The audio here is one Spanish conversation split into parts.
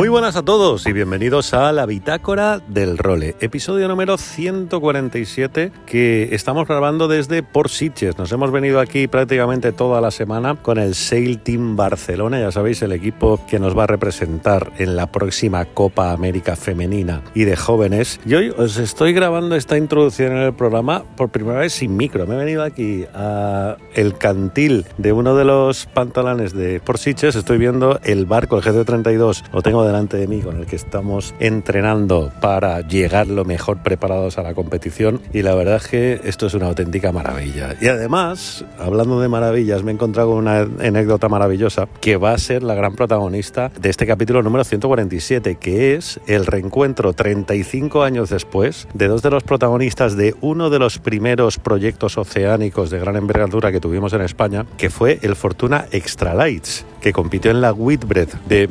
Muy buenas a todos y bienvenidos a la Bitácora del Role, episodio número 147 que estamos grabando desde Port Sitges. Nos hemos venido aquí prácticamente toda la semana con el Sail Team Barcelona, ya sabéis, el equipo que nos va a representar en la próxima Copa América Femenina y de jóvenes. Y hoy os estoy grabando esta introducción en el programa por primera vez sin micro. Me he venido aquí a el cantil de uno de los pantalones de Port Sitges. Estoy viendo el barco, el GC32. Lo tengo delante de mí con el que estamos entrenando para llegar lo mejor preparados a la competición y la verdad es que esto es una auténtica maravilla. Y además, hablando de maravillas, me he encontrado con una anécdota maravillosa que va a ser la gran protagonista de este capítulo número 147, que es el reencuentro 35 años después de dos de los protagonistas de uno de los primeros proyectos oceánicos de gran envergadura que tuvimos en España, que fue el Fortuna Extra Lights, que compitió en la Whitbread de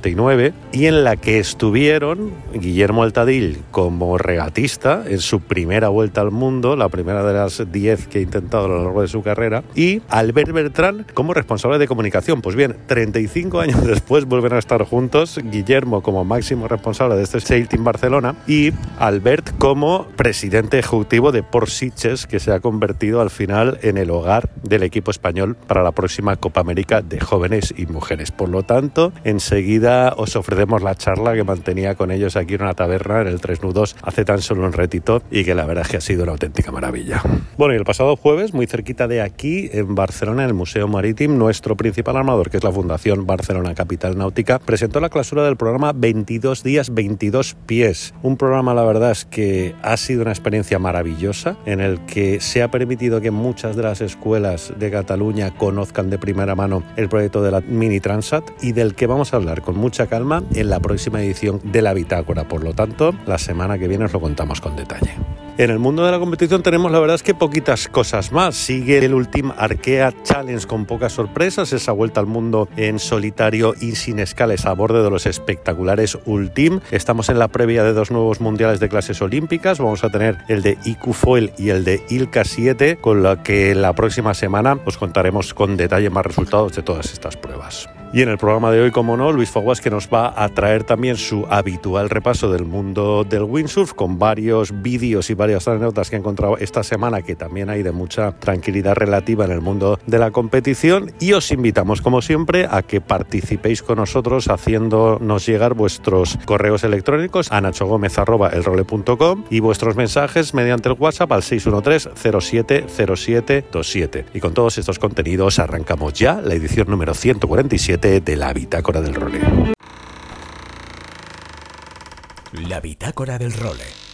1989 y en la que estuvieron Guillermo Altadil como regatista en su primera vuelta al mundo, la primera de las 10 que ha intentado a lo largo de su carrera, y Albert Bertrán como responsable de comunicación. Pues bien, 35 años después vuelven a estar juntos, Guillermo como máximo responsable de este Sail Team Barcelona y Albert como presidente ejecutivo de Port Sitges, que se ha convertido al final en el hogar del equipo español para la próxima Copa América de jóvenes y mujeres. Por lo tanto, enseguida os ofrecemos la charla que mantenía con ellos aquí en una taberna en el Tres Nudos hace tan solo un retito y que la verdad es que ha sido una auténtica maravilla. Bueno, y el pasado jueves, muy cerquita de aquí, en Barcelona, en el Museo Marítimo, nuestro principal armador, que es la Fundación Barcelona Capital Náutica, presentó la clausura del programa 22 días, 22 pies. Un programa, la verdad es que ha sido una experiencia maravillosa en el que se ha permitido que muchas de las escuelas de Cataluña conozcan de primera mano el proyecto de la Mini Transat y del que vamos a hablar con mucha calma en la próxima edición de la Bitácora. Por lo tanto, la semana que viene os lo contamos con detalle. En el mundo de la competición tenemos la verdad es que poquitas cosas más. Sigue el Ultim Arkea Challenge con pocas sorpresas, esa vuelta al mundo en solitario y sin escales a borde de los espectaculares Ultim. Estamos en la previa de dos nuevos mundiales de clases olímpicas. Vamos a tener el de IQ Foil y el de Ilka 7, con lo que la próxima semana os contaremos con detalle más resultados de todas estas pruebas. Y en el programa de hoy, como no, Luis Foguas que nos va a traer también su habitual repaso del mundo del windsurf con varios vídeos y varias anécdotas que he encontrado esta semana que también hay de mucha tranquilidad relativa en el mundo de la competición y os invitamos como siempre a que participéis con nosotros haciéndonos llegar vuestros correos electrónicos a nachogomez.elrole.com y vuestros mensajes mediante el WhatsApp al 613 07 07 27. Y con todos estos contenidos arrancamos ya la edición número 147 de la Bitácora del Role. La bitácora del role.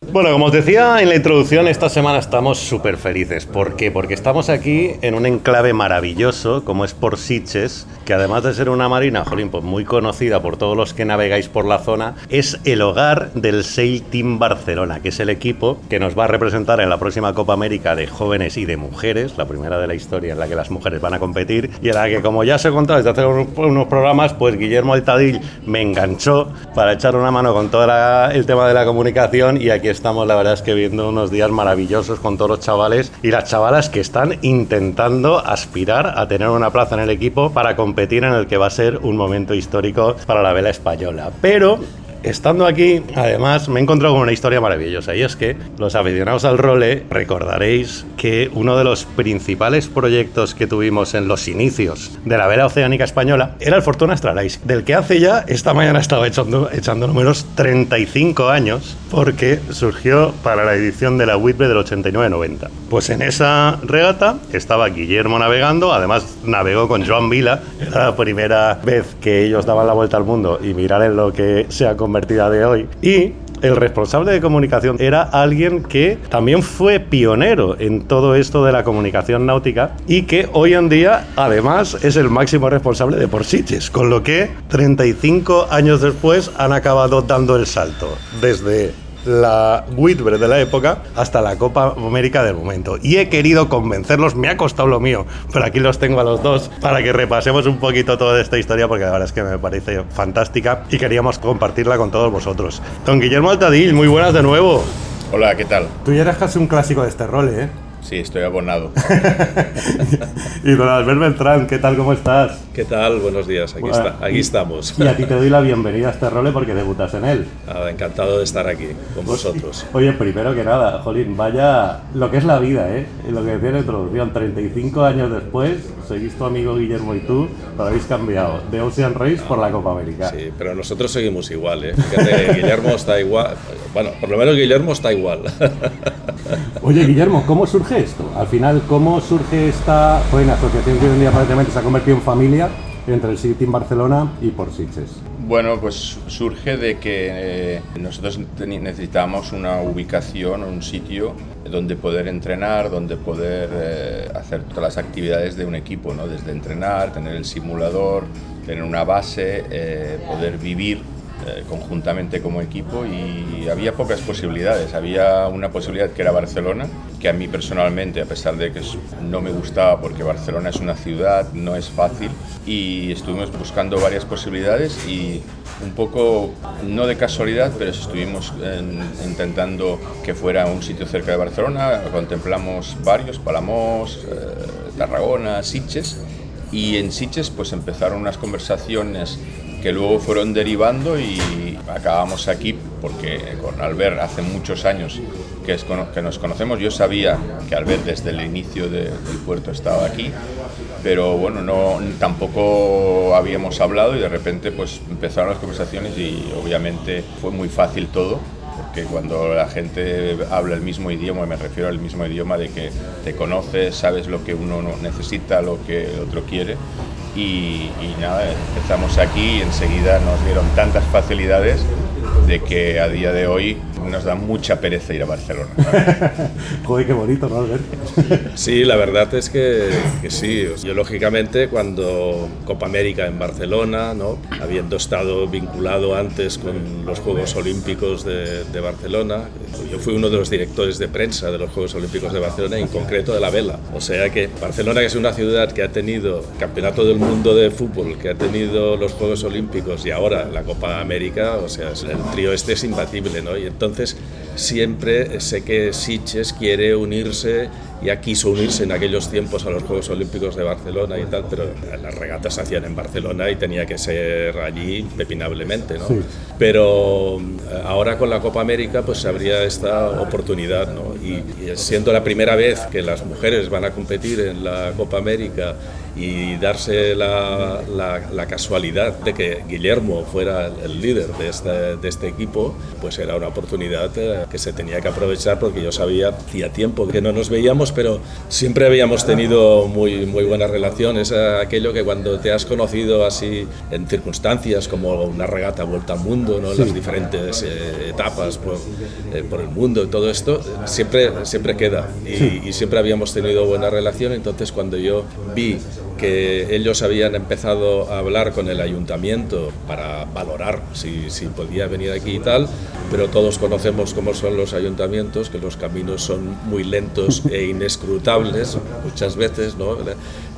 Bueno, como os decía en la introducción, esta semana estamos súper felices. ¿Por qué? Porque estamos aquí en un enclave maravilloso, como es por Sitges, que además de ser una marina, jolín, pues muy conocida por todos los que navegáis por la zona, es el hogar del Sail Team Barcelona, que es el equipo que nos va a representar en la próxima Copa América de jóvenes y de mujeres, la primera de la historia en la que las mujeres van a competir, y en la que, como ya os he contado desde hace unos programas, pues Guillermo Altadil me enganchó para echar una mano con todo el tema de la comunicación, y aquí estamos, la verdad es que viendo unos días maravillosos con todos los chavales y las chavalas que están intentando aspirar a tener una plaza en el equipo para competir en el que va a ser un momento histórico para la vela española. Pero Estando aquí, además, me he encontrado con una historia maravillosa y es que los aficionados al role recordaréis que uno de los principales proyectos que tuvimos en los inicios de la vela oceánica española era el Fortuna Astralis, del que hace ya, esta mañana estaba echando, echando números, 35 años, porque surgió para la edición de la Whitbread del 89-90. Pues en esa regata estaba Guillermo navegando, además navegó con Joan Vila, era la primera vez que ellos daban la vuelta al mundo y mirar en lo que se ha convertido a de hoy. Y el responsable de comunicación era alguien que también fue pionero en todo esto de la comunicación náutica y que hoy en día además es el máximo responsable de Porsiches, con lo que 35 años después han acabado dando el salto desde la Whitbread de la época hasta la Copa América del momento. Y he querido convencerlos, me ha costado lo mío, pero aquí los tengo a los dos para que repasemos un poquito toda esta historia porque la verdad es que me parece fantástica y queríamos compartirla con todos vosotros. Don Guillermo Altadil, muy buenas de nuevo. Hola, ¿qué tal? Tú ya eres casi un clásico de este rol, ¿eh? Sí, estoy abonado. y don Albert Beltrán, ¿qué tal? ¿Cómo estás? ¿Qué tal? Buenos días, aquí, está, aquí estamos. Y a ti te doy la bienvenida a este role porque debutas en él. encantado de estar aquí con pues vosotros. Oye, primero que nada, Jolín, vaya lo que es la vida, ¿eh? Lo que decía en la introducción, 35 años después, seguís tu amigo Guillermo y tú, pero habéis cambiado de Ocean Race por la Copa América. Sí, pero nosotros seguimos igual, ¿eh? Fíjate, Guillermo está igual, bueno, por lo menos Guillermo está igual. Oye, Guillermo, ¿cómo surge esto? Al final, ¿cómo surge esta buena asociación que hoy en día aparentemente se ha convertido en familia entre el City en Barcelona y por Sitges? Bueno, pues surge de que eh, nosotros necesitamos una ubicación, un sitio donde poder entrenar, donde poder eh, hacer todas las actividades de un equipo, ¿no? desde entrenar, tener el simulador, tener una base, eh, poder vivir conjuntamente como equipo y había pocas posibilidades. Había una posibilidad que era Barcelona, que a mí personalmente, a pesar de que no me gustaba porque Barcelona es una ciudad, no es fácil, y estuvimos buscando varias posibilidades y un poco, no de casualidad, pero estuvimos intentando que fuera un sitio cerca de Barcelona, contemplamos varios, Palamos, eh, Tarragona, Sitges, y en Sitges pues empezaron unas conversaciones que luego fueron derivando y acabamos aquí porque con Albert hace muchos años que, nos conocemos. Yo sabía que Albert desde el inicio del puerto estaba aquí, pero bueno, no, tampoco habíamos hablado y de repente pues empezaron las conversaciones y obviamente fue muy fácil todo porque cuando la gente habla el mismo idioma, me refiero al mismo idioma de que te conoces, sabes lo que uno necesita, lo que el otro quiere, y, nada, empezamos aquí y enseguida nos dieron tantas facilidades de que a día de hoy nos da mucha pereza ir a Barcelona. Joder, qué bonito, ¿no, Albert? Sí, la verdad es que, sí. Yo, lógicamente, cuando Copa América en Barcelona, ¿no? habiendo estado vinculado antes con los Juegos Olímpicos de, de, Barcelona, yo fui uno de los directores de prensa de los Juegos Olímpicos de Barcelona, en concreto de la vela. O sea que Barcelona, que es una ciudad que ha tenido Campeonato del Mundo de Fútbol, que ha tenido los Juegos Olímpicos y ahora la Copa América, o sea, el trío este es imbatible, ¿no? Y entonces entonces, siempre sé que Sitges quiere unirse, ya quiso unirse en aquellos tiempos a los Juegos Olímpicos de Barcelona y tal, pero las regatas se hacían en Barcelona y tenía que ser allí pepinablemente, ¿no? Pero eh, ahora con la Copa América pues habría esta oportunidad, ¿no? Y, y siendo la primera vez que las mujeres van a competir en la Copa América y darse la, la, casualidad de que Guillermo fuera el líder de este, de este equipo, pues era una oportunidad eh, que se tenía que aprovechar porque yo sabía, hacía tiempo que no nos veíamos, pero siempre habíamos tenido muy, muy buenas relaciones. Aquello que cuando te has conocido así en circunstancias como una regata vuelta al mundo, ¿no? las diferentes eh, etapas por, eh, por, el mundo y todo esto, siempre, siempre queda. Y, y siempre habíamos tenido buena relación. Entonces cuando yo vi que ellos habían empezado a hablar con el ayuntamiento para valorar si, si, podía venir aquí y tal, pero todos conocemos cómo son los ayuntamientos, que los caminos son muy lentos e inescrutables muchas veces, ¿no?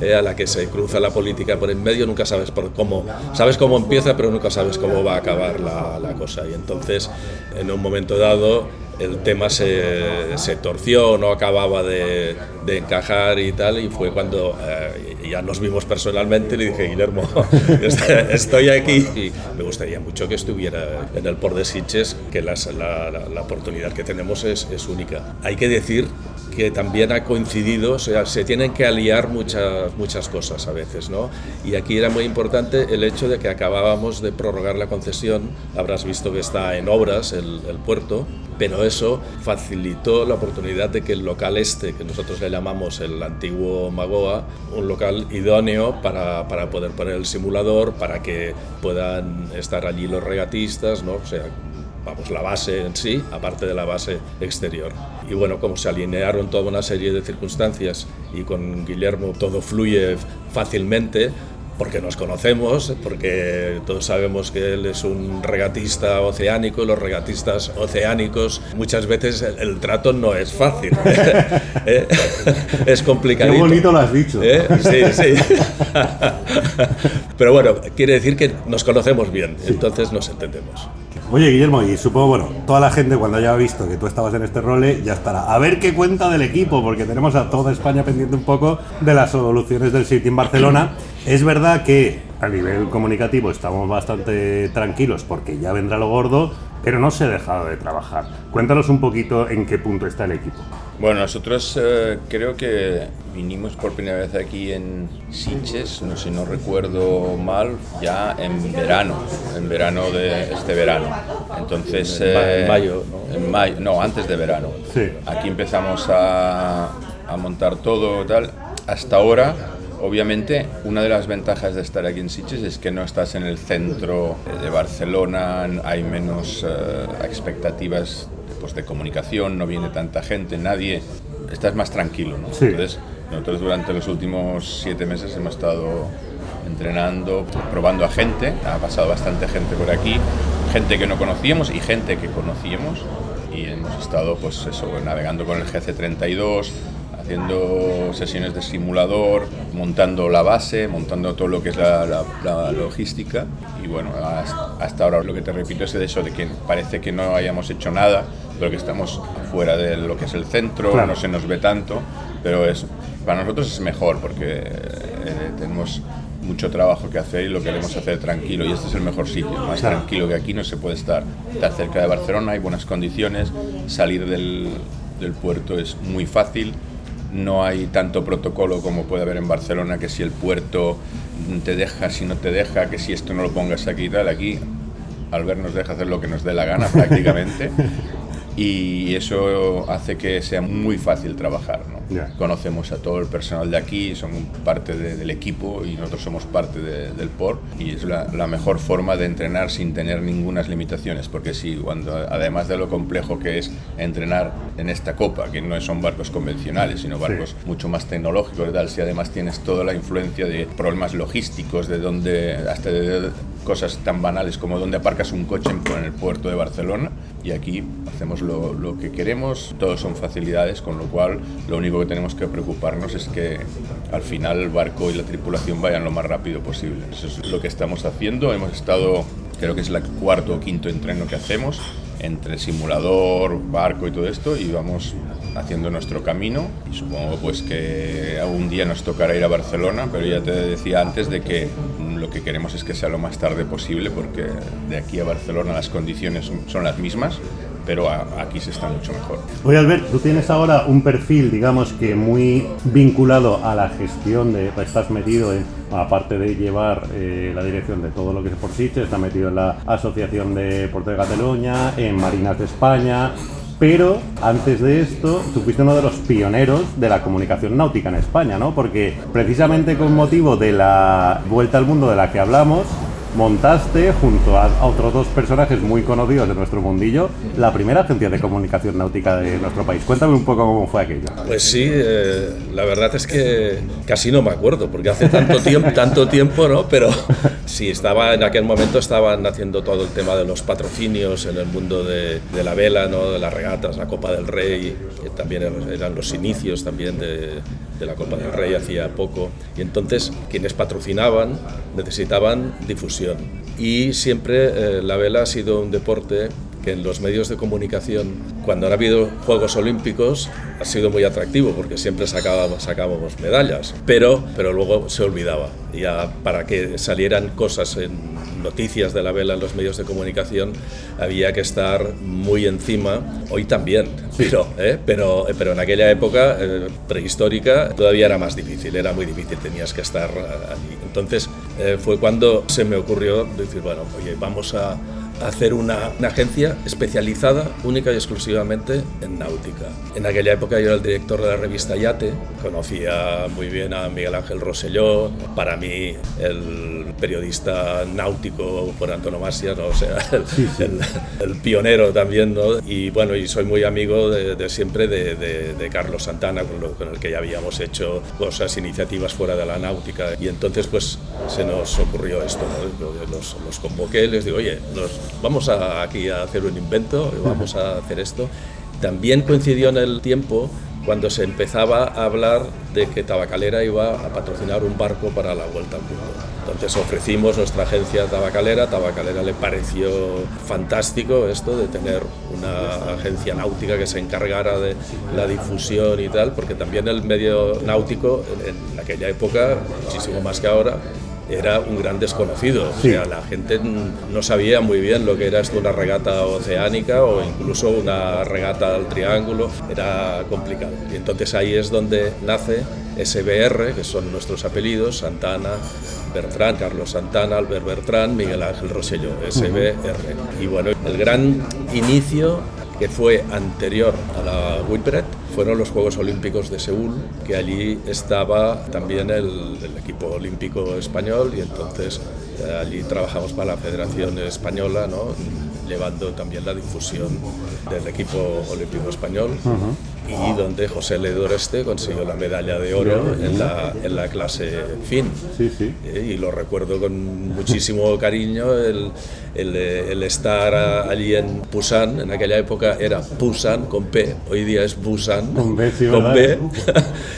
Eh, a la que se cruza la política por en medio, nunca sabes por cómo, sabes cómo empieza, pero nunca sabes cómo va a acabar la, la cosa. Y entonces, en un momento dado, el tema se, se, torció, no acababa de, de, encajar y tal, y fue cuando eh, ya nos vimos personalmente y le dije, Guillermo, estoy aquí y me gustaría mucho que estuviera en el Port de Sitges, que la, la, la, oportunidad que tenemos es, es única. Hay que decir que también ha coincidido, o sea, se tienen que aliar muchas, muchas cosas a veces, ¿no? Y aquí era muy importante el hecho de que acabábamos de prorrogar la concesión, habrás visto que está en obras el, puerto, pero eso facilitó la oportunidad de que el local este, que nosotros le llamamos el antiguo Magoa, un local idóneo para, para poder poner el simulador, para que puedan estar allí los regatistas, ¿no? Sea, vamos, la base en sí, aparte de la base exterior. Y bueno, como se alinearon toda una serie de circunstancias y con Guillermo todo fluye fácilmente, porque nos conocemos, porque todos sabemos que él es un regatista oceánico, los regatistas oceánicos muchas veces el, trato no es fácil, ¿eh? es complicado. Qué bonito lo has dicho. ¿Eh? Sí, sí. Pero bueno, quiere decir que nos conocemos bien, entonces nos entendemos. Oye, Guillermo, y supongo, bueno, toda la gente cuando haya visto que tú estabas en este role ya estará. A ver qué cuenta del equipo, porque tenemos a toda España pendiente un poco de las soluciones del City en Barcelona. Es verdad que a nivel comunicativo estamos bastante tranquilos porque ya vendrá lo gordo, pero no se ha dejado de trabajar. Cuéntanos un poquito en qué punto está el equipo. Bueno, nosotros eh, creo que vinimos por primera vez aquí en Sitges, no sé si no recuerdo mal, ya en verano, en verano de este verano. Entonces, en eh, mayo, ¿no? En mayo, no, antes de verano. Sí. Aquí empezamos a, a montar todo tal. Hasta ahora Obviamente, una de las ventajas de estar aquí en Sitges es que no estás en el centro de Barcelona, hay menos eh, expectativas pues, de comunicación, no viene tanta gente, nadie, estás más tranquilo. ¿no? Sí. Entonces, nosotros durante los últimos siete meses hemos estado entrenando, probando a gente, ha pasado bastante gente por aquí, gente que no conocíamos y gente que conocíamos y hemos estado pues eso, navegando con el GC32, haciendo sesiones de simulador, montando la base, montando todo lo que es la, la- la logística. Y bueno, hasta, hasta ahora lo que te repito es de eso, de que parece que no hayamos hecho nada, pero que estamos fuera de lo que es el centro, Claro. no se nos ve tanto, pero es, para nosotros es mejor porque eh, tenemos mucho trabajo que hacer y lo queremos hacer tranquilo y este es el mejor sitio, más Claro. tranquilo que aquí no se puede estar. Estar cerca de Barcelona, hay buenas condiciones, salir del, del puerto es muy fácil, no hay tanto protocolo como puede haber en Barcelona, que si el puerto te deja, si no te deja, que si esto no lo pongas aquí y tal, aquí Albert nos deja hacer lo que nos dé la gana prácticamente y eso hace que sea muy fácil trabajar. ¿no? Ya. Conocemos a todo el personal de aquí, son parte de- del equipo y nosotros somos parte de- del POR y es la, la mejor forma de entrenar sin tener ninguna limitaciones, porque si cuando además de lo complejo que es entrenar en esta copa, que no son barcos convencionales, sino barcos mucho más tecnológicos y tal, si además tienes toda la influencia de problemas logísticos, de dónde, hasta de cosas tan banales como dónde aparcas un coche en, en el puerto de Barcelona, y aquí hacemos lo, lo que queremos, todos son facilidades, con lo cual lo único que tenemos que preocuparnos es que al final el barco y la tripulación vayan lo más rápido posible. Eso es lo que estamos haciendo, hemos estado, creo que es el cuarto o quinto entreno que hacemos, entre simulador, barco y todo esto, y vamos haciendo nuestro camino. Y supongo pues que algún día nos tocará ir a Barcelona, pero ya te decía antes de que lo que queremos es que sea lo más tarde posible porque de aquí a Barcelona las condiciones son las mismas, pero aquí se está mucho mejor. Oye, Albert, tú tienes ahora un perfil, digamos que muy vinculado a la gestión de. Estás metido en. Aparte de llevar eh, la dirección de todo lo que es por Sitges, estás metido en la Asociación de Puerto de Cataluña, en Marinas de España. Pero antes de esto, tú fuiste uno de los pioneros de la comunicación náutica en España, ¿no? Porque precisamente con motivo de la vuelta al mundo de la que hablamos, montaste, junto a, a otros dos personajes muy conocidos de nuestro mundillo, la primera agencia de comunicación náutica de nuestro país. Cuéntame un poco cómo fue aquello. Pues sí, eh, la verdad es que casi no me acuerdo, porque hace tanto tiempo, tanto tiempo, ¿no? Pero sí, estaba en aquel momento estaban haciendo todo el tema de los patrocinios en el mundo de, de la vela, ¿no? De las regatas, la Copa del Rey, que también eran, eran los inicios también de, de la Copa del Rey hacía poco. Y entonces quienes patrocinaban necesitaban difusión. Y siempre eh, la vela ha sido un deporte que en los medios de comunicación, cuando han habido Juegos Olímpicos, ha sido muy atractivo porque siempre sacábamos, sacábamos medallas, pero, pero luego se olvidaba. Ya para que salieran cosas en noticias de la vela en los medios de comunicación había que estar muy encima, hoy también, pero, ¿eh? pero, pero en aquella época eh, prehistórica todavía era más difícil, era muy difícil, tenías que estar eh, allí. Entonces eh, fue cuando se me ocurrió decir, bueno, oye, vamos a hacer una, una, agencia especializada única y exclusivamente en náutica. En aquella época yo era el director de la revista Yate, conocía muy bien a Miguel Ángel Rosselló, para mí el periodista náutico por antonomasia, ¿no? o sea, el, el, pionero también, ¿no? y bueno, y soy muy amigo de, de siempre de, de, de, Carlos Santana, con, lo, con, el que ya habíamos hecho cosas, iniciativas fuera de la náutica, y entonces pues se nos ocurrió esto, ¿no? los, los convoqué, les digo, oye, nos, vamos a, aquí a hacer un invento, vamos a hacer esto. También coincidió en el tiempo cuando se empezaba a hablar de que Tabacalera iba a patrocinar un barco para la Vuelta al Mundo. Entonces ofrecimos nuestra agencia Tabacalera, Tabacalera le pareció fantástico esto de tener una agencia náutica que se encargara de la difusión y tal, porque también el medio náutico en aquella época, muchísimo más que ahora, era un gran desconocido. Sí. O sea, la gente no sabía muy bien lo que era esto una regata oceánica o incluso una regata al triángulo. Era complicado. Y entonces ahí es donde nace SBR, que son nuestros apellidos, Santana, Bertrán, Carlos Santana, Albert Bertrán, Miguel Ángel Rosselló, SBR. Y bueno, el gran inicio que fue anterior a la Whitbread, fueron los Juegos Olímpicos de Seúl, que allí estaba también el, el equipo olímpico español y entonces eh, allí trabajamos para la Federación Española, ¿no? Llevando también la difusión del equipo olímpico español uh -huh. y donde José Ledoreste consiguió la medalla de oro en la, en la clase fin. Sí, sí. Eh, y lo recuerdo con muchísimo cariño el, el, el, estar allí en Busan, en aquella época era Busan con P, hoy día es Busan con B, sí, con B.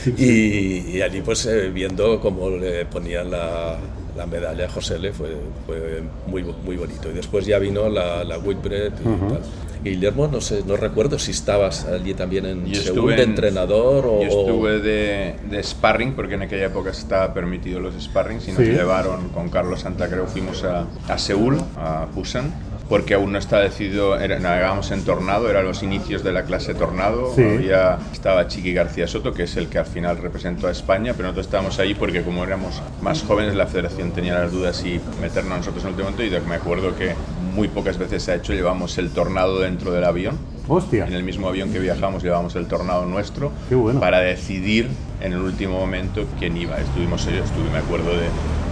y, y, allí pues eh, viendo cómo le ponían la, la medalla a José Le fue, fue, muy, muy bonito. Y después ya vino la, la Whitbread y uh -huh. tal. Guillermo, no sé, no recuerdo si estabas allí también en yo Seúl de entrenador o... Yo estuve de, de, sparring, porque en aquella época estaba permitido los sparring, y nos sí. llevaron con Carlos Santa, creo, fuimos a, a Seúl, a Busan, porque aún no está decidido, era, navegábamos en Tornado, eran los inicios de la clase Tornado, sí. había, estaba Chiqui García Soto, que es el que al final representó a España, pero nosotros estábamos ahí porque como éramos más jóvenes, la federación tenía las dudas si meternos nosotros en el último momento, y me acuerdo que muy pocas veces se ha hecho, llevamos el Tornado dentro del avión. Hostia. En el mismo avión que viajamos llevamos el Tornado nuestro Qué bueno. para decidir en el último momento quién iba. Estuvimos, yo estuve, me acuerdo de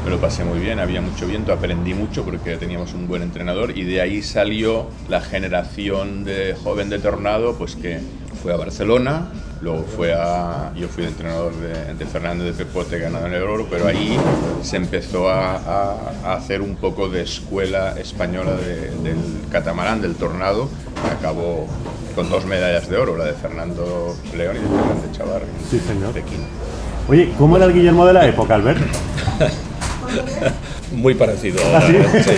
me lo pasé muy bien, había mucho viento, aprendí mucho porque teníamos un buen entrenador y de ahí salió la generación de joven de Tornado, pues que fue a Barcelona, luego fue a, yo fui el entrenador de, de Fernando de Pepote, ganador en el oro, pero ahí se empezó a, a, a, hacer un poco de escuela española de, del catamarán, del Tornado, que acabó con dos medallas de oro, la de Fernando León y la de Chavarri, sí, señor. Pekín. Oye, ¿cómo era el Guillermo de la época, Albert? Muy parecido. ¿Ah, sí? Sí.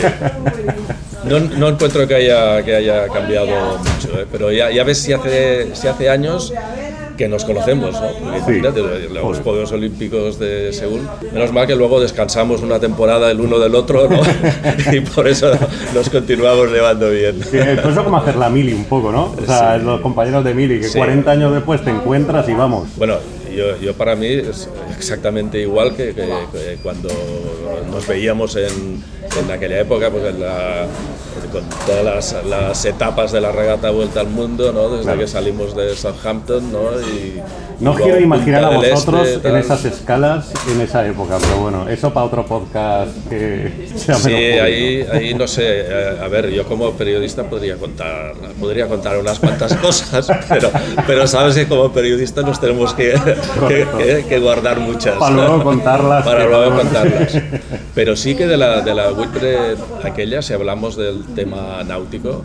No, no, encuentro que haya, que haya cambiado mucho, ¿eh? pero ya, ya ves si hace, si hace años que nos conocemos, ¿no? Porque, sí. los Joder. Juegos Olímpicos de Seúl. Menos mal que luego descansamos una temporada el uno del otro, ¿no? y por eso nos continuamos llevando bien. Sí, eso como hacer la mili un poco, ¿no? O sea, sí. los compañeros de mili, que sí. 40 años después te encuentras y vamos. Bueno, yo, yo, para mí es exactamente igual que, que, cuando nos veíamos en, en, aquella época, pues en la, con todas las, las, etapas de la regata Vuelta al Mundo, ¿no? desde claro. que salimos de Southampton. ¿no? Y, no quiero imaginar a vosotros este, en esas escalas en esa época, pero bueno, eso para otro podcast que sea Sí, ahí, ahí no sé, a ver, yo como periodista podría contar, podría contar unas cuantas cosas, pero, pero sabes que como periodistas nos tenemos que, que, que, que guardar muchas. Para luego contarlas. Para luego contarlas. Pero sí que de la, de la Whitbread aquella, si hablamos del tema náutico,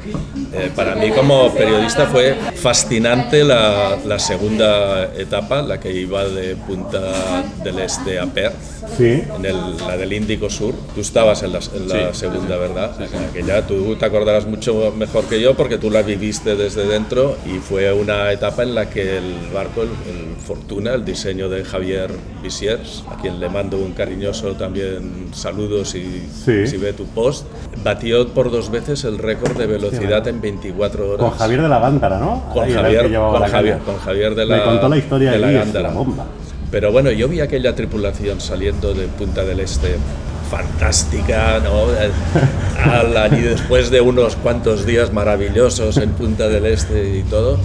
eh, para mí como periodista fue fascinante la, la segunda etapa, la que iba de Punta del Este a Perth, sí. en el, la del Índico Sur. Tú estabas en la, en la sí, segunda, sí, ¿verdad? En aquella tú te acordarás mucho mejor que yo porque tú la viviste desde dentro y fue una etapa en la que el barco, el, el Fortuna, el diseño de Javier Visiers, a quien le mando un cariñoso también saludos si, si ve tu post, batió por dos veces el récord de velocidad en 24 horas. Con Javier de la Gándara, ¿no? Con Javier, con, Javier, con Javier de la Me contó la historia de la Gándara. bomba. Pero bueno, yo vi aquella tripulación saliendo de Punta del Este fantástica, ¿no? y después de unos cuantos días maravillosos en Punta del Este y todo,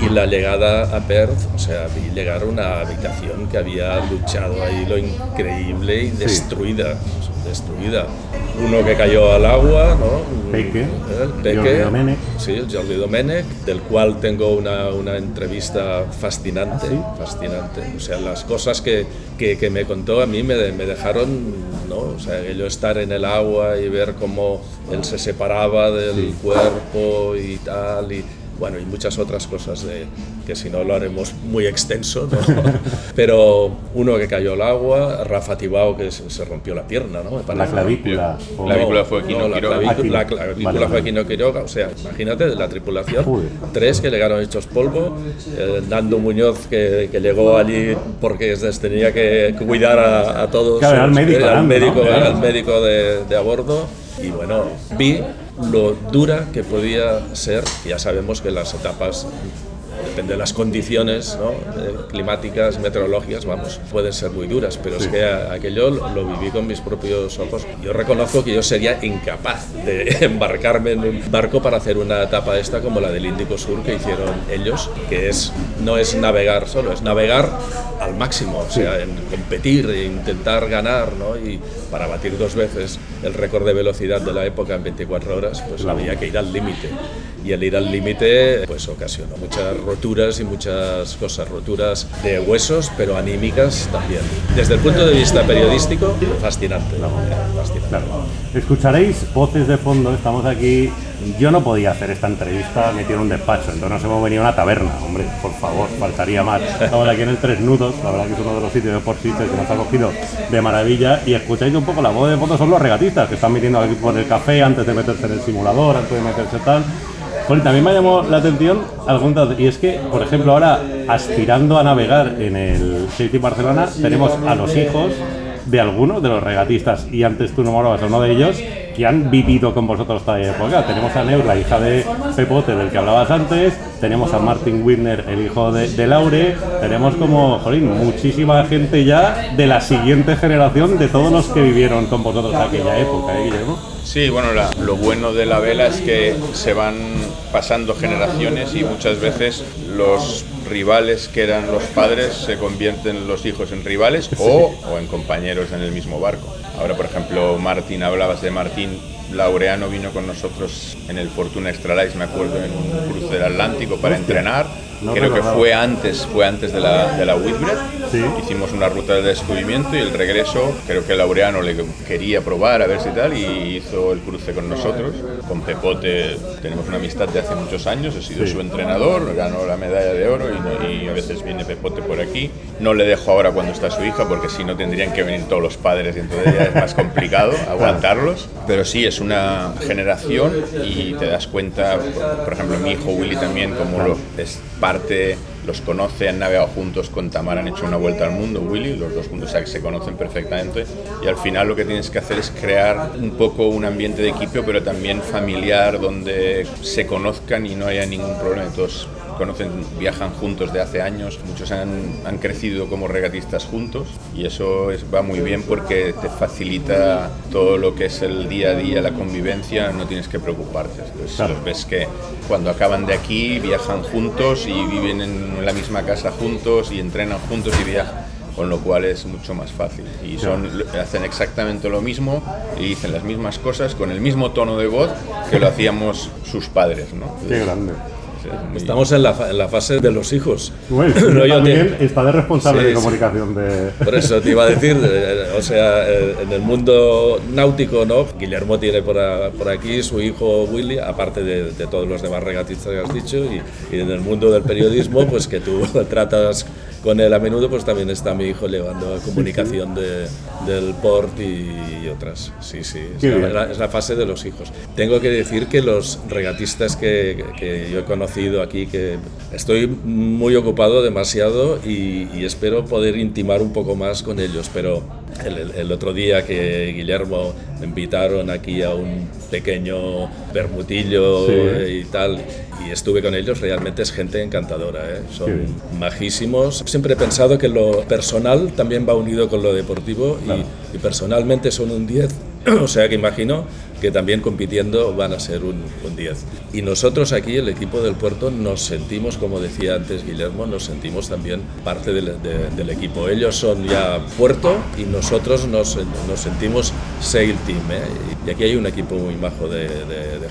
y la llegada a Perth, o sea, vi llegar a una habitación que había luchado ahí lo increíble y destruida, destruida. Uno que cayó al agua, ¿no? Peque, el Peque, Domènech. sí, el Jordi Domènech, del cual tengo una, una entrevista fascinante, ¿Ah, fascinante. O sea, las cosas que, que, que me contó a mí me, me dejaron, ¿no? O sea, yo estar en el agua y ver cómo él se separaba del Sí. cuerpo y tal, y bueno, y muchas otras cosas de, que si no lo haremos muy extenso, ¿no? Pero uno que cayó al agua, Rafa Tibao que se, se rompió la pierna, ¿no? Me La clavícula. o- La clavícula fue Quino no, la Quiroga. clavícula, Aquino. la clavícula Vale, fue vale. Quino Quiroga, o sea, imagínate de la tripulación, tres que llegaron hechos polvo, eh, Nando Muñoz que, que llegó allí porque tenía que cuidar a, a todos, Claro, era el médico, era el médico, ¿no? era el médico de, de a bordo y bueno, vi lo dura que podía ser, ya sabemos que las etapas depende de las condiciones ¿no? Eh, climáticas, meteorológicas, vamos, pueden ser muy duras, pero es que aquello lo, lo viví con mis propios ojos. Yo reconozco que yo sería incapaz de embarcarme en un barco para hacer una etapa esta como la del Índico Sur que hicieron ellos, que es no es navegar solo, es navegar al máximo, o sea, en competir e intentar ganar, ¿no? Y para batir dos veces el récord de velocidad de la época en 24 horas, pues había que ir al límite. Y el ir al límite, pues ocasionó muchas roturas y muchas cosas, roturas de huesos, pero anímicas también. Desde el punto de vista periodístico, fascinante. fascinante. Claro. Escucharéis voces de fondo, estamos aquí. Yo no podía hacer esta entrevista metido en un despacho, entonces nos hemos venido a una taberna, hombre, por favor, faltaría más. Estamos aquí en el Tres Nudos, la verdad que es uno de los sitios de por que nos ha cogido de maravilla. Y escucháis un poco la voz de fondo, son los regatistas que están metiendo aquí por el café antes de meterse en el simulador, antes de meterse tal. Joder, también me llamó la atención algún dato, y es que, por ejemplo, ahora aspirando a navegar en el City Barcelona, tenemos a los hijos de algunos de los regatistas, y antes tú nombrabas a uno de ellos, que han vivido con vosotros esta época. Tenemos a Neur, la hija de Pepote, del que hablabas antes, tenemos a Martin Whitner, el hijo de, Laure, tenemos como, jolín, muchísima gente ya de la siguiente generación de todos los que vivieron con vosotros aquella época, ¿eh, Guillermo? Sí, bueno, lo bueno de la vela es que se van pasando generaciones y muchas veces los rivales que eran los padres se convierten los hijos en rivales o, o en compañeros en el mismo barco. Ahora, por ejemplo, Martín, hablabas de Martín, Laureano vino con nosotros en el Fortuna Extra me acuerdo, en un cruce del Atlántico para entrenar. No Creo que fue antes, fue antes de la, de la Whitbread. Sí. Hicimos una ruta de descubrimiento y el regreso, creo que Laureano le quería probar a ver si tal y hizo el cruce con nosotros. Con Pepote tenemos una amistad de hace muchos años, he sido Sí. su entrenador, ganó la medalla de oro y, y a veces viene Pepote por aquí. No le dejo ahora cuando está su hija porque si no tendrían que venir todos los padres y entonces ya es más complicado aguantarlos. Pero sí, es una generación y te das cuenta, por, por ejemplo, mi hijo Willy también, como lo, es los conoce, han navegado juntos con Tamara, han hecho una vuelta al mundo, Willy, los dos juntos se conocen perfectamente y al final lo que tienes que hacer es crear un poco un ambiente de equipo, pero también familiar, donde se conozcan y no haya ningún problema. Todos conocen, viajan juntos de hace años, muchos han, han crecido como regatistas juntos y eso es, va muy bien porque te facilita todo lo que es el día a día, la convivencia, no tienes que preocuparte. Entonces, Claro. ves que cuando acaban de aquí viajan juntos y viven en la misma casa juntos y entrenan juntos y viajan. Con lo cual es mucho más fácil. Y son, hacen exactamente lo mismo y dicen las mismas cosas con el mismo tono de voz que lo hacíamos sus padres. ¿no? Qué grande. Estamos en la, fa- en la fase de los hijos. Bueno, No, yo te- también está de responsable Sí, de sí. comunicación de... Por eso te iba a decir, eh, o sea, eh, en el mundo náutico, ¿no? Guillermo tiene por, a- por aquí su hijo Willy, aparte de, de todos los demás regatistas que has dicho, y, y en el mundo del periodismo, pues que tú tratas con él a menudo, pues también está mi hijo llevando comunicación de, del port y, y otras. Sí, sí, es la, es la fase de los hijos. Tengo que decir que los regatistas que, que yo he conocido aquí, que estoy muy ocupado demasiado y, y espero poder intimar un poco más con ellos, pero El, otro día que Guillermo me invitaron aquí a un pequeño bermutillo y tal, y estuve con ellos, realmente es gente encantadora, ¿eh? son majísimos. Siempre he pensado que lo personal también va unido con lo deportivo y, y personalmente son un 10, o sea que imagino que también compitiendo van a ser un, 10. Y nosotros aquí, el equipo del puerto, nos sentimos, como decía antes Guillermo, nos sentimos también parte del, equipo. Ellos son ya puerto y nosotros nos, sentimos sail team. ¿eh? Y aquí hay un equipo muy majo de,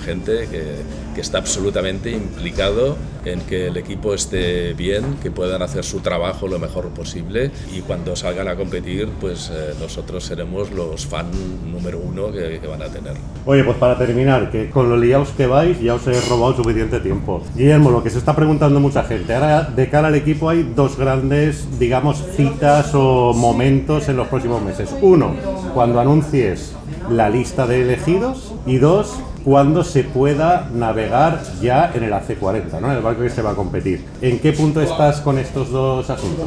gente que, está absolutamente implicado en que el equipo esté bien, que puedan hacer su trabajo lo mejor posible y cuando salgan a competir, pues eh, nosotros seremos los fan número uno que van a tener. Oye, pues para terminar, que con lo liados que vais ya os he robado suficiente tiempo. Guillermo, lo que se está preguntando mucha gente, ahora de cara al equipo hay dos grandes, digamos, citas o momentos en los próximos meses. Uno, cuando anuncies la lista de elegidos y dos, cuando se pueda navegar ya en el AC40, ¿no? en el barco que se va a competir. ¿En qué punto estás con estos dos asuntos?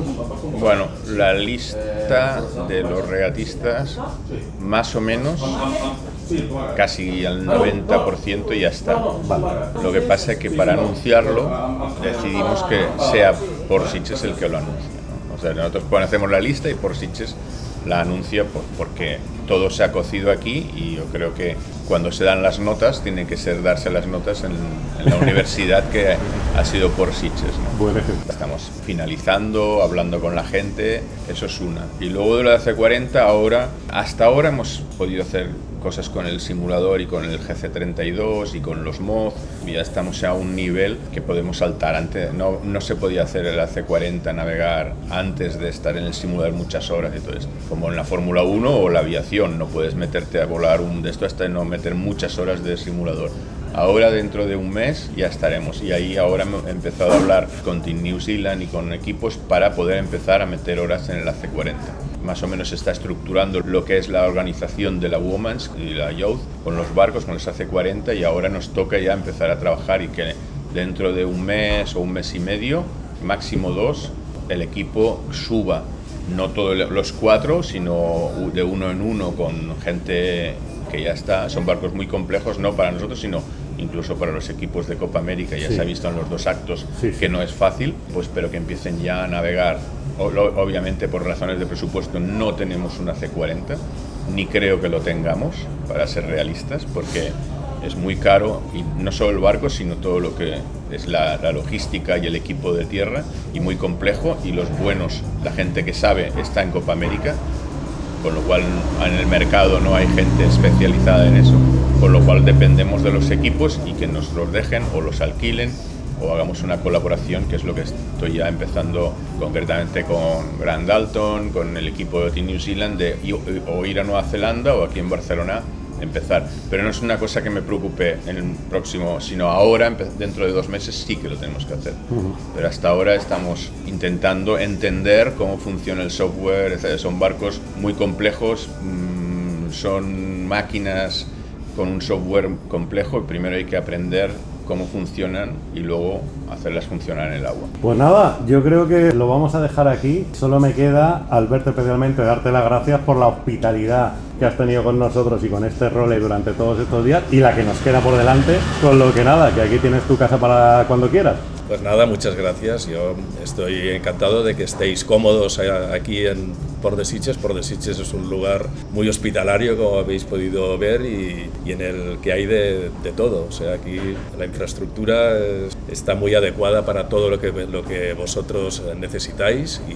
Bueno, la lista de los regatistas, más o menos, casi al 90% ya está. Lo que pasa es que para anunciarlo decidimos que sea por Siches el que lo anuncie. O sea, nosotros conocemos la lista y por Siches la anuncia porque todo se ha cocido aquí y yo creo que cuando se dan las notas tienen que ser darse las notas en, la universidad que ha sido por Siches. Estamos finalizando, hablando con la gente, eso es una. Y luego de la C40, ahora, hasta ahora hemos podido hacer cosas con el simulador y con el GC32 y con los mods. Ya estamos a un nivel que podemos saltar. Antes no, no se podía hacer el AC40 navegar antes de estar en el simulador muchas horas y todo esto. Como en la Fórmula 1 o la aviación, no puedes meterte a volar un de esto hasta no meter muchas horas de simulador. Ahora dentro de un mes ya estaremos y ahí ahora he empezado a hablar con Team New Zealand y con equipos para poder empezar a meter horas en el AC40 más o menos está estructurando lo que es la organización de la Women's y la Youth con los barcos, con los AC40 y ahora nos toca ya empezar a trabajar y que dentro de un mes o un mes y medio, máximo dos, el equipo suba, no todos los cuatro, sino de uno en uno con gente que ya está, son barcos muy complejos, no para nosotros, sino incluso para los equipos de Copa América, ya se ha visto en los dos actos que no es fácil, pues pero que empiecen ya a navegar Obviamente por razones de presupuesto no tenemos una C40, ni creo que lo tengamos, para ser realistas, porque es muy caro, y no solo el barco, sino todo lo que es la, logística y el equipo de tierra, y muy complejo, y los buenos, la gente que sabe, está en Copa América, con lo cual en el mercado no hay gente especializada en eso, con lo cual dependemos de los equipos y que nos los dejen o los alquilen o hagamos una colaboración, que es lo que estoy ya empezando concretamente con Grand Dalton, con el equipo de Team New Zealand, de o ir a Nueva Zelanda o aquí en Barcelona empezar. Pero no es una cosa que me preocupe en el próximo, sino ahora, dentro de dos meses, sí que lo tenemos que hacer. Pero hasta ahora estamos intentando entender cómo funciona el software. Son barcos muy complejos, mm, son máquinas con un software complejo primero hay que aprender cómo funcionan y luego hacerlas funcionar en el agua. Pues nada, yo creo que lo vamos a dejar aquí. Solo me queda, Alberto, especialmente darte las gracias por la hospitalidad que has tenido con nosotros y con este role durante todos estos días y la que nos queda por delante, con lo que nada, que aquí tienes tu casa para cuando quieras. Pues nada, muchas gracias. Yo estoy encantado de que estéis cómodos aquí en Port de Sitges. Port de Sitges es un lugar muy hospitalario, como habéis podido ver, y, en el que hay de, todo. O sea, aquí la infraestructura está muy adecuada para todo lo que, lo que vosotros necesitáis y,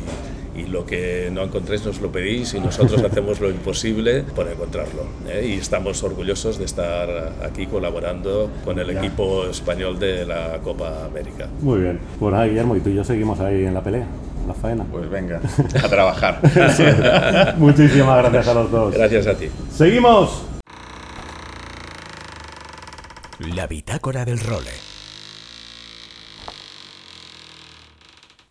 y lo que no encontréis nos lo pedís y nosotros hacemos lo imposible por encontrarlo. ¿eh? Y estamos orgullosos de estar aquí colaborando con el equipo español de la Copa América. Muy bien. Pues nada, Guillermo, y tú y yo seguimos ahí en la pelea. La faena. Pues venga, a trabajar. Muchísimas gracias a los dos. Gracias a ti. ¡Seguimos! La bitácora del role.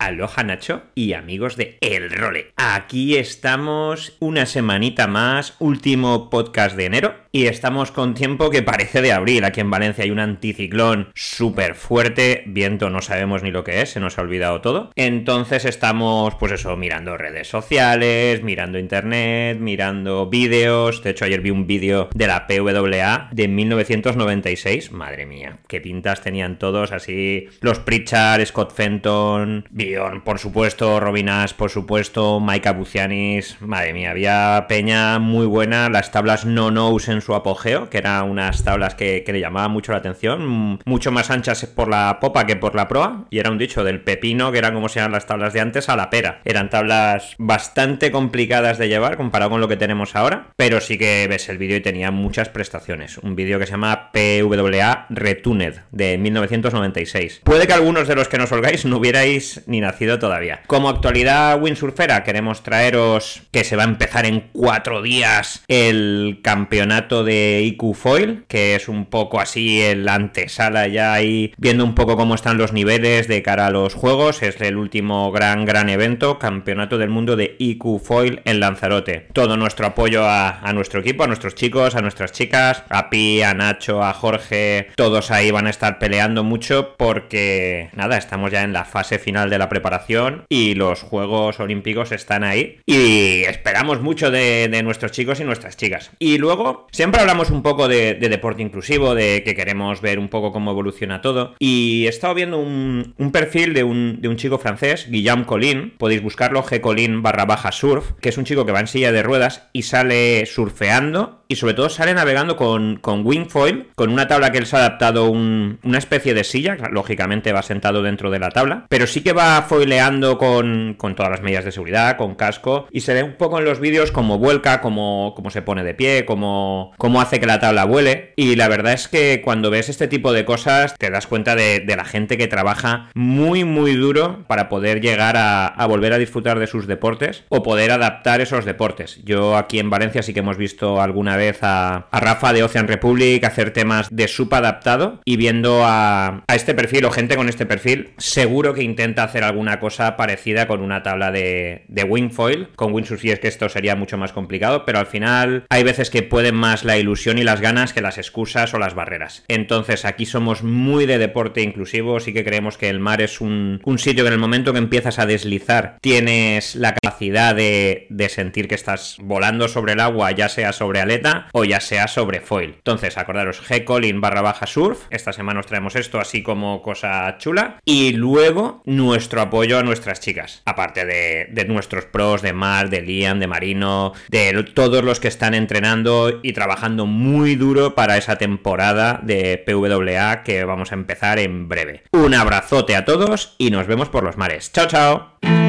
Aloha Nacho y amigos de El Role. Aquí estamos una semanita más, último podcast de enero y estamos con tiempo que parece de abril. Aquí en Valencia hay un anticiclón súper fuerte, viento no sabemos ni lo que es, se nos ha olvidado todo. Entonces estamos, pues eso, mirando redes sociales, mirando internet, mirando vídeos. De hecho, ayer vi un vídeo de la PWA de 1996. Madre mía, qué pintas tenían todos así. Los Pritchard, Scott Fenton, Bion, por supuesto, Robin Ash, por supuesto, Mike Abucianis. Madre mía, había peña muy buena. Las tablas no-nos en su apogeo, que eran unas tablas que, le llamaban mucho la atención. Mucho más anchas por la popa que por la proa. Y era un dicho del pepino, que eran como se llaman las tablas de antes, a la pera. Eran tablas bastante complicadas de llevar comparado con lo que tenemos ahora. Pero sí que ves el vídeo y tenía muchas prestaciones. Un vídeo que se llama PWA Retuned de 1996. Puede que algunos de los que nos holgáis no hubierais ni nacido todavía. Como actualidad windsurfera, queremos traeros que se va a empezar en cuatro días el campeonato de IQ Foil, que es un poco así el antesala ya ahí, viendo un poco cómo están los niveles de cara a los juegos. Es el último gran, gran evento, campeonato del mundo de IQ Foil en Lanzarote. Todo nuestro apoyo a, nuestro equipo, a nuestros chicos, a nuestras chicas, a Pi, a Nacho, a Jorge, todos ahí van a estar peleando mucho porque, nada, estamos ya en la fase final de la preparación y los Juegos Olímpicos están ahí y esperamos mucho de, de nuestros chicos y nuestras chicas. Y luego, siempre hablamos un poco de, de, deporte inclusivo, de que queremos ver un poco cómo evoluciona todo. Y he estado viendo un, perfil de un, de un, chico francés, Guillaume Colin, podéis buscarlo, gcolin barra baja surf, que es un chico que va en silla de ruedas y sale surfeando y sobre todo sale navegando con, con wingfoil, con una tabla que él se ha adaptado un, una especie de silla, lógicamente va sentado dentro de la tabla, pero sí que va foileando con, con todas las medidas de seguridad, con casco, y se ve un poco en los vídeos cómo vuelca, cómo, cómo se pone de pie, cómo, cómo hace que la tabla vuele, y la verdad es que cuando ves este tipo de cosas te das cuenta de, de la gente que trabaja muy muy duro para poder llegar a, volver a disfrutar de sus deportes o poder adaptar esos deportes. Yo aquí en Valencia sí que hemos visto alguna vez a, Rafa de Ocean Republic hacer temas de sub adaptado y viendo a, este perfil o gente con este perfil, seguro que intenta hacer alguna cosa parecida con una tabla de, de wingfoil. Con windsurf sí es que esto sería mucho más complicado, pero al final hay veces que pueden más la ilusión y las ganas que las excusas o las barreras. Entonces aquí somos muy de deporte inclusivo, sí que creemos que el mar es un, un sitio que en el momento que empiezas a deslizar tienes la capacidad de, de sentir que estás volando sobre el agua, ya sea sobre aleta o ya sea sobre foil. Entonces, acordaros, gcolin barra baja surf. Esta semana os traemos esto así como cosa chula. Y luego nuestro apoyo a nuestras chicas. Aparte de, de nuestros pros, de Mar, de Liam, de Marino, de todos los que están entrenando y trabajando muy duro para esa temporada de PWA que vamos a empezar en breve. Un abrazote a todos y nos vemos por los mares. Chao, chao.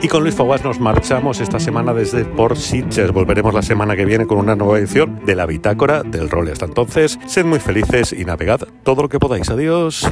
Y con Luis Faguas nos marchamos esta semana desde Port Sitges. Volveremos la semana que viene con una nueva edición de la Bitácora del Rol. Hasta entonces, sed muy felices y navegad todo lo que podáis. Adiós.